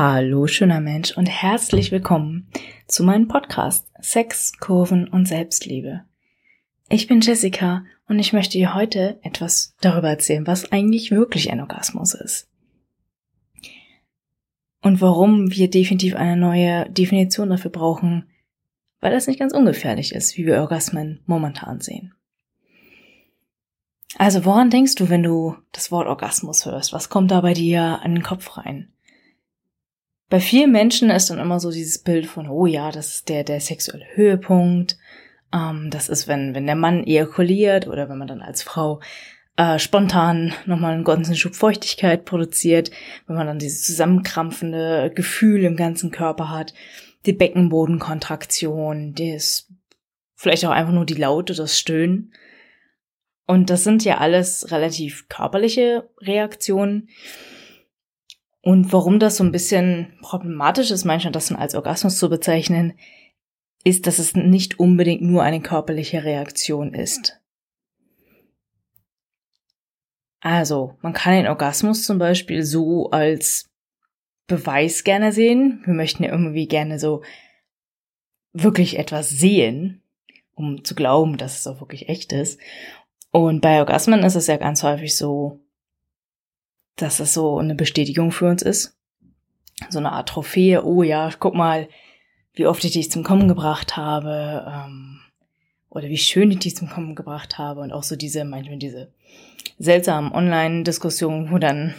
Hallo, schöner Mensch und herzlich willkommen zu meinem Podcast Sex, Kurven und Selbstliebe. Ich bin Jessica und ich möchte dir heute etwas darüber erzählen, was eigentlich wirklich ein Orgasmus ist. Und warum wir definitiv eine neue Definition dafür brauchen, weil das nicht ganz ungefährlich ist, wie wir Orgasmen momentan sehen. Also woran denkst du, wenn du das Wort Orgasmus hörst? Was kommt da bei dir an den Kopf rein? Bei vielen Menschen ist dann immer so dieses Bild von, oh ja, das ist der, der sexuelle Höhepunkt. Ähm, das ist, wenn, wenn der Mann ejakuliert oder wenn man dann als Frau äh, spontan nochmal einen ganzen Schub Feuchtigkeit produziert, wenn man dann dieses zusammenkrampfende Gefühl im ganzen Körper hat, die Beckenbodenkontraktion, das vielleicht auch einfach nur die Laute, das Stöhnen. Und das sind ja alles relativ körperliche Reaktionen. Und warum das so ein bisschen problematisch ist, manchmal das als Orgasmus zu bezeichnen, ist, dass es nicht unbedingt nur eine körperliche Reaktion ist. Also, man kann den Orgasmus zum Beispiel so als Beweis gerne sehen. Wir möchten ja irgendwie gerne so wirklich etwas sehen, um zu glauben, dass es auch wirklich echt ist. Und bei Orgasmen ist es ja ganz häufig so, dass es so eine Bestätigung für uns ist. So eine Art Trophäe. Oh ja, guck mal, wie oft ich dich zum Kommen gebracht habe. Ähm, oder wie schön ich dich zum Kommen gebracht habe. Und auch so diese, manchmal diese seltsamen Online-Diskussionen, wo dann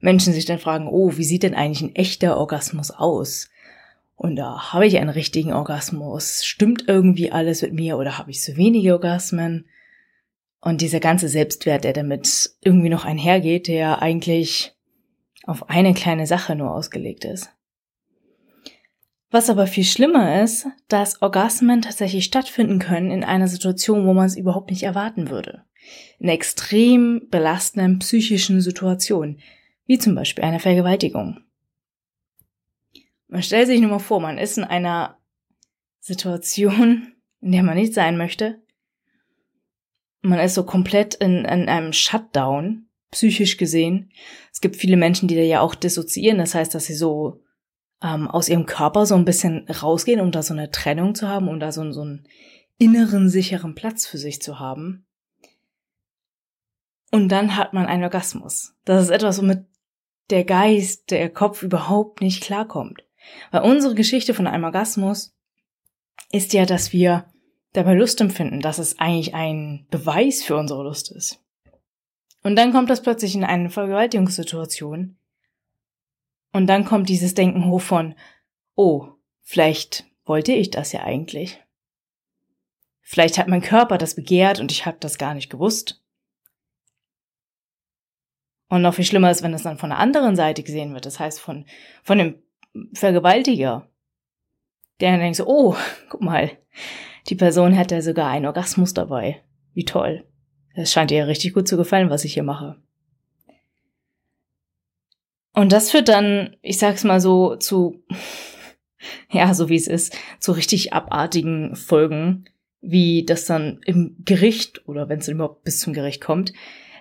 Menschen sich dann fragen, oh, wie sieht denn eigentlich ein echter Orgasmus aus? Und da habe ich einen richtigen Orgasmus. Stimmt irgendwie alles mit mir oder habe ich so wenige Orgasmen? Und dieser ganze Selbstwert, der damit irgendwie noch einhergeht, der eigentlich auf eine kleine Sache nur ausgelegt ist. Was aber viel schlimmer ist, dass Orgasmen tatsächlich stattfinden können in einer Situation, wo man es überhaupt nicht erwarten würde. In extrem belastenden psychischen Situationen, wie zum Beispiel einer Vergewaltigung. Man stellt sich nur mal vor, man ist in einer Situation, in der man nicht sein möchte, man ist so komplett in, in einem Shutdown, psychisch gesehen. Es gibt viele Menschen, die da ja auch dissoziieren, das heißt, dass sie so ähm, aus ihrem Körper so ein bisschen rausgehen, um da so eine Trennung zu haben, um da so, so einen inneren, sicheren Platz für sich zu haben. Und dann hat man einen Orgasmus. Das ist etwas, womit der Geist, der Kopf überhaupt nicht klarkommt. Weil unsere Geschichte von einem Orgasmus ist ja, dass wir dabei Lust empfinden, dass es eigentlich ein Beweis für unsere Lust ist. Und dann kommt das plötzlich in eine Vergewaltigungssituation. Und dann kommt dieses Denken hoch von, oh, vielleicht wollte ich das ja eigentlich. Vielleicht hat mein Körper das begehrt und ich habe das gar nicht gewusst. Und noch viel schlimmer ist, wenn es dann von der anderen Seite gesehen wird, das heißt von, von dem Vergewaltiger. Der dann denkt so, oh, guck mal, die Person hätte sogar einen Orgasmus dabei. Wie toll. Es scheint ihr richtig gut zu gefallen, was ich hier mache. Und das führt dann, ich sag's mal so, zu, ja, so wie es ist, zu richtig abartigen Folgen, wie das dann im Gericht oder wenn es überhaupt bis zum Gericht kommt,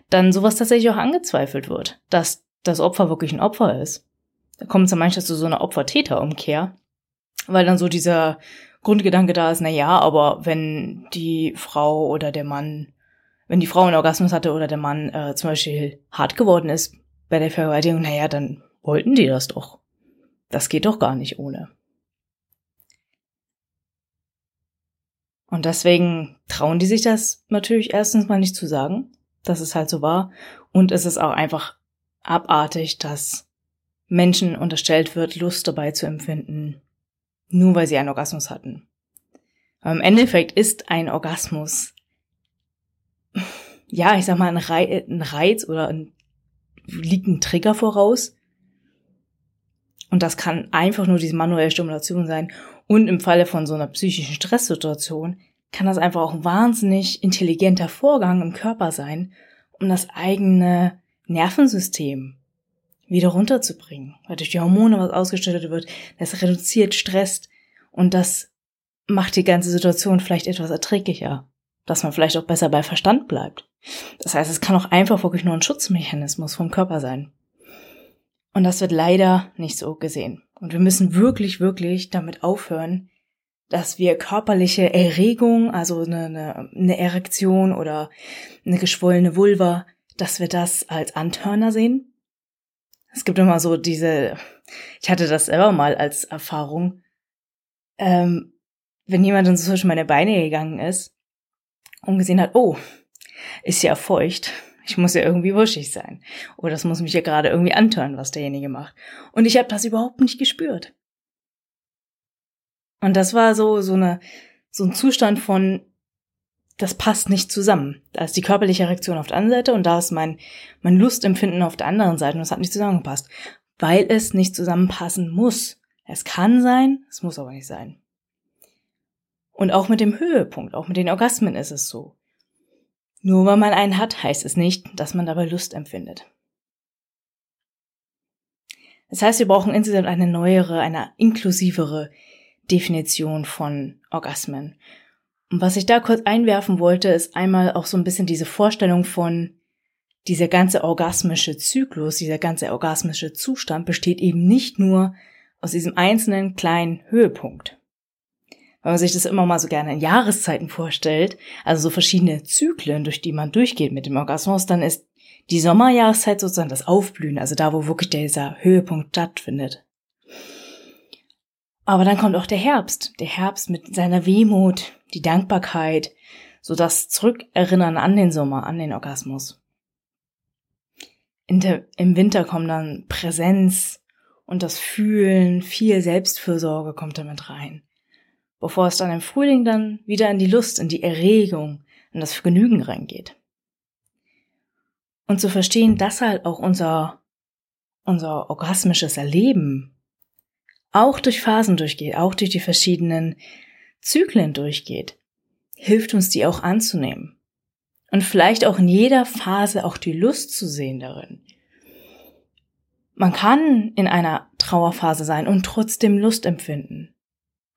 dann sowas tatsächlich auch angezweifelt wird, dass das Opfer wirklich ein Opfer ist. Da kommt es dann manchmal zu so einer Opfer-Täter-Umkehr, weil dann so dieser Grundgedanke da ist, na ja, aber wenn die Frau oder der Mann, wenn die Frau einen Orgasmus hatte oder der Mann äh, zum Beispiel hart geworden ist bei der Vergewaltigung, na ja, dann wollten die das doch. Das geht doch gar nicht ohne. Und deswegen trauen die sich das natürlich erstens mal nicht zu sagen, dass es halt so war. Und es ist auch einfach abartig, dass Menschen unterstellt wird, Lust dabei zu empfinden, nur weil sie einen Orgasmus hatten. Aber im Endeffekt ist ein Orgasmus, ja, ich sag mal, ein, Reiz oder ein, liegt ein Trigger voraus. Und das kann einfach nur diese manuelle Stimulation sein. Und im Falle von so einer psychischen Stresssituation kann das einfach auch ein wahnsinnig intelligenter Vorgang im Körper sein, um das eigene Nervensystem wieder runterzubringen. Weil durch die Hormone was ausgestattet wird, das reduziert, stresst und das macht die ganze Situation vielleicht etwas erträglicher. Dass man vielleicht auch besser bei Verstand bleibt. Das heißt, es kann auch einfach wirklich nur ein Schutzmechanismus vom Körper sein. Und das wird leider nicht so gesehen. Und wir müssen wirklich, wirklich damit aufhören, dass wir körperliche Erregung, also eine, eine, eine Erektion oder eine geschwollene Vulva, dass wir das als Antörner sehen. Es gibt immer so diese, ich hatte das selber mal als Erfahrung, ähm, wenn jemand dann zwischen meine Beine gegangen ist und gesehen hat, oh, ist ja feucht, ich muss ja irgendwie wuschig sein. Oder das muss mich ja gerade irgendwie antören, was derjenige macht. Und ich habe das überhaupt nicht gespürt. Und das war so, so eine, so ein Zustand von, das passt nicht zusammen. Da ist die körperliche Reaktion auf der einen Seite und da ist mein, mein Lustempfinden auf der anderen Seite und es hat nicht zusammengepasst. Weil es nicht zusammenpassen muss. Es kann sein, es muss aber nicht sein. Und auch mit dem Höhepunkt, auch mit den Orgasmen ist es so. Nur weil man einen hat, heißt es nicht, dass man dabei Lust empfindet. Das heißt, wir brauchen insgesamt eine neuere, eine inklusivere Definition von Orgasmen. Und was ich da kurz einwerfen wollte, ist einmal auch so ein bisschen diese Vorstellung von dieser ganze orgasmische Zyklus, dieser ganze orgasmische Zustand besteht eben nicht nur aus diesem einzelnen kleinen Höhepunkt. Wenn man sich das immer mal so gerne in Jahreszeiten vorstellt, also so verschiedene Zyklen, durch die man durchgeht mit dem Orgasmus, dann ist die Sommerjahreszeit sozusagen das Aufblühen, also da, wo wirklich dieser Höhepunkt stattfindet. Aber dann kommt auch der Herbst, der Herbst mit seiner Wehmut, die Dankbarkeit, so das Zurückerinnern an den Sommer, an den Orgasmus. Der, Im Winter kommt dann Präsenz und das Fühlen, viel Selbstfürsorge kommt damit rein. Bevor es dann im Frühling dann wieder in die Lust, in die Erregung, in das Vergnügen reingeht. Und zu verstehen, dass halt auch unser, unser orgasmisches Erleben auch durch Phasen durchgeht, auch durch die verschiedenen Zyklen durchgeht, hilft uns die auch anzunehmen. Und vielleicht auch in jeder Phase auch die Lust zu sehen darin. Man kann in einer Trauerphase sein und trotzdem Lust empfinden.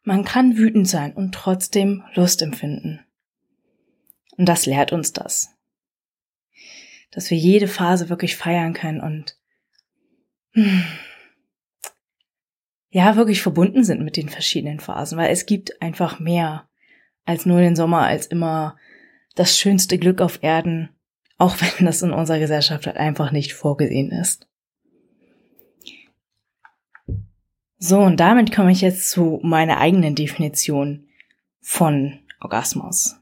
Man kann wütend sein und trotzdem Lust empfinden. Und das lehrt uns das. Dass wir jede Phase wirklich feiern können und hm, ja wirklich verbunden sind mit den verschiedenen Phasen, weil es gibt einfach mehr als nur den Sommer, als immer das schönste Glück auf Erden, auch wenn das in unserer Gesellschaft halt einfach nicht vorgesehen ist. So, und damit komme ich jetzt zu meiner eigenen Definition von Orgasmus.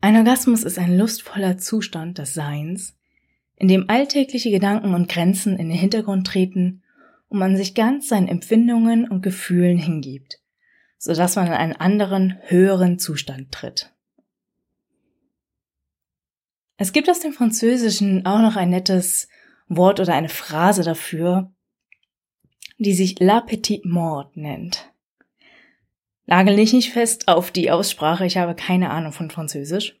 Ein Orgasmus ist ein lustvoller Zustand des Seins, in dem alltägliche Gedanken und Grenzen in den Hintergrund treten und man sich ganz seinen Empfindungen und Gefühlen hingibt, so dass man in einen anderen, höheren Zustand tritt. Es gibt aus dem Französischen auch noch ein nettes Wort oder eine Phrase dafür, die sich La Petite Mort nennt. Nagel dich nicht fest auf die Aussprache, ich habe keine Ahnung von Französisch.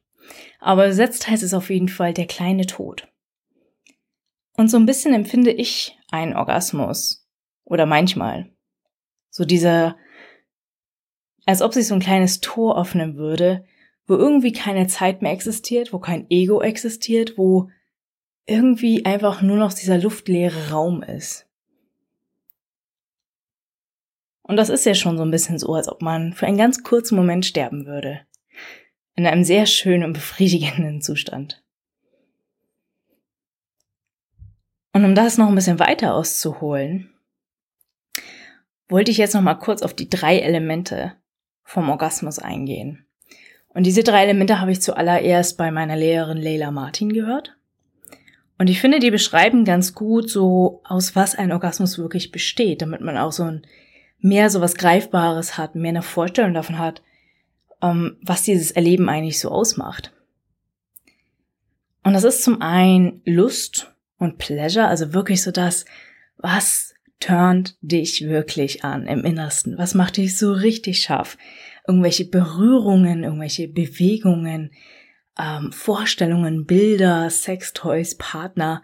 Aber übersetzt heißt es auf jeden Fall der kleine Tod. Und so ein bisschen empfinde ich einen Orgasmus. Oder manchmal. So dieser, als ob sich so ein kleines Tor öffnen würde, wo irgendwie keine Zeit mehr existiert, wo kein Ego existiert, wo irgendwie einfach nur noch dieser luftleere Raum ist. Und das ist ja schon so ein bisschen so, als ob man für einen ganz kurzen Moment sterben würde. In einem sehr schönen und befriedigenden Zustand. Und um das noch ein bisschen weiter auszuholen, wollte ich jetzt noch mal kurz auf die drei Elemente vom Orgasmus eingehen. Und diese drei Elemente habe ich zuallererst bei meiner Lehrerin Leila Martin gehört. Und ich finde, die beschreiben ganz gut so, aus was ein Orgasmus wirklich besteht, damit man auch so ein mehr so was Greifbares hat, mehr eine Vorstellung davon hat, ähm, was dieses Erleben eigentlich so ausmacht. Und das ist zum einen Lust, und Pleasure, also wirklich so das, was turnt dich wirklich an im Innersten? Was macht dich so richtig scharf? Irgendwelche Berührungen, irgendwelche Bewegungen, ähm, Vorstellungen, Bilder, Sextoys, Partner,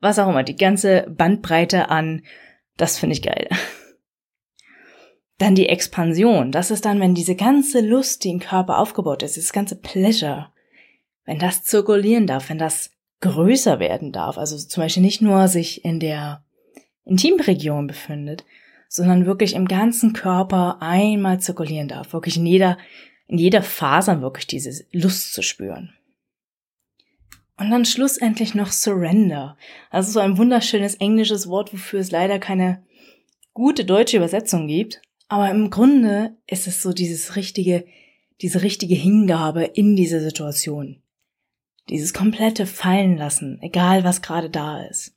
was auch immer, die ganze Bandbreite an, das finde ich geil. Dann die Expansion, das ist dann, wenn diese ganze Lust, die im Körper aufgebaut ist, das ganze Pleasure, wenn das zirkulieren darf, wenn das größer werden darf. Also zum Beispiel nicht nur sich in der Intimregion befindet, sondern wirklich im ganzen Körper einmal zirkulieren darf. Wirklich in jeder, in jeder Faser wirklich diese Lust zu spüren. Und dann schlussendlich noch Surrender. Also so ein wunderschönes englisches Wort, wofür es leider keine gute deutsche Übersetzung gibt. Aber im Grunde ist es so dieses richtige, diese richtige Hingabe in diese Situation. Dieses komplette Fallen lassen, egal was gerade da ist.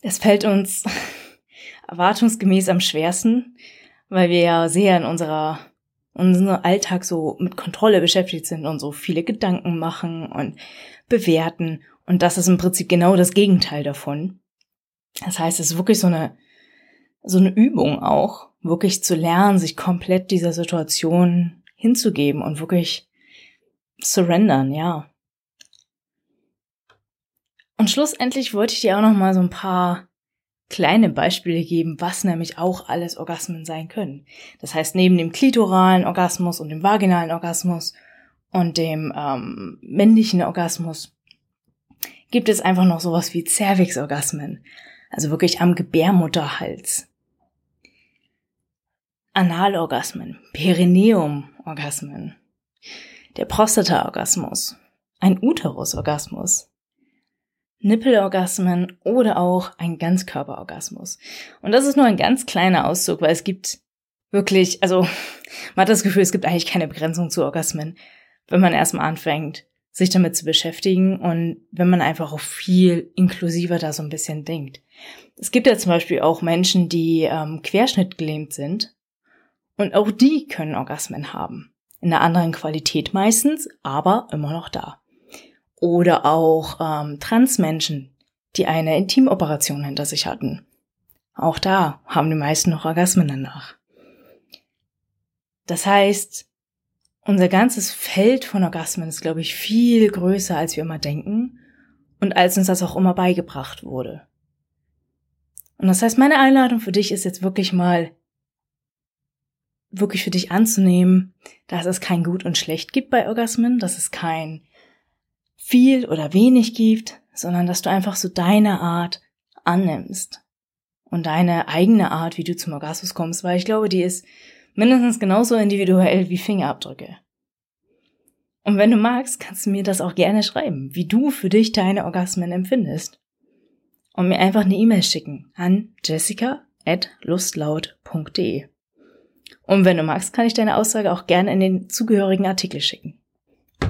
Es fällt uns erwartungsgemäß am schwersten, weil wir ja sehr in unserer unserem Alltag so mit Kontrolle beschäftigt sind und so viele Gedanken machen und bewerten. Und das ist im Prinzip genau das Gegenteil davon. Das heißt, es ist wirklich so eine, so eine Übung auch, wirklich zu lernen, sich komplett dieser Situation hinzugeben und wirklich surrendern, ja. Und schlussendlich wollte ich dir auch noch mal so ein paar kleine Beispiele geben, was nämlich auch alles Orgasmen sein können. Das heißt, neben dem klitoralen Orgasmus und dem vaginalen Orgasmus und dem ähm, männlichen Orgasmus gibt es einfach noch sowas wie Cervix-Orgasmen, also wirklich am Gebärmutterhals. Analorgasmen, Perineum-Orgasmen, der Prostata-Orgasmus, ein Uterus-Orgasmus, Nippelorgasmen oder auch ein Ganzkörperorgasmus. Und das ist nur ein ganz kleiner Auszug, weil es gibt wirklich, also man hat das Gefühl, es gibt eigentlich keine Begrenzung zu Orgasmen, wenn man erstmal anfängt, sich damit zu beschäftigen und wenn man einfach auch viel inklusiver da so ein bisschen denkt. Es gibt ja zum Beispiel auch Menschen, die ähm, querschnittgelähmt sind und auch die können Orgasmen haben. In einer anderen Qualität meistens, aber immer noch da. Oder auch ähm, Transmenschen, die eine Intimoperation hinter sich hatten. Auch da haben die meisten noch Orgasmen danach. Das heißt, unser ganzes Feld von Orgasmen ist, glaube ich, viel größer, als wir immer denken und als uns das auch immer beigebracht wurde. Und das heißt, meine Einladung für dich ist jetzt wirklich mal, wirklich für dich anzunehmen, dass es kein Gut und Schlecht gibt bei Orgasmen, dass es kein viel oder wenig gibt, sondern dass du einfach so deine Art annimmst und deine eigene Art, wie du zum Orgasmus kommst, weil ich glaube, die ist mindestens genauso individuell wie Fingerabdrücke. Und wenn du magst, kannst du mir das auch gerne schreiben, wie du für dich deine Orgasmen empfindest. Und mir einfach eine E-Mail schicken an jessica.lustlaut.de. Und wenn du magst, kann ich deine Aussage auch gerne in den zugehörigen Artikel schicken.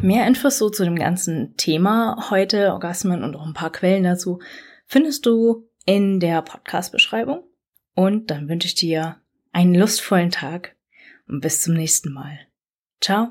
Mehr Infos so zu dem ganzen Thema heute, Orgasmen und auch ein paar Quellen dazu, findest du in der Podcast-Beschreibung. Und dann wünsche ich dir einen lustvollen Tag und bis zum nächsten Mal. Ciao.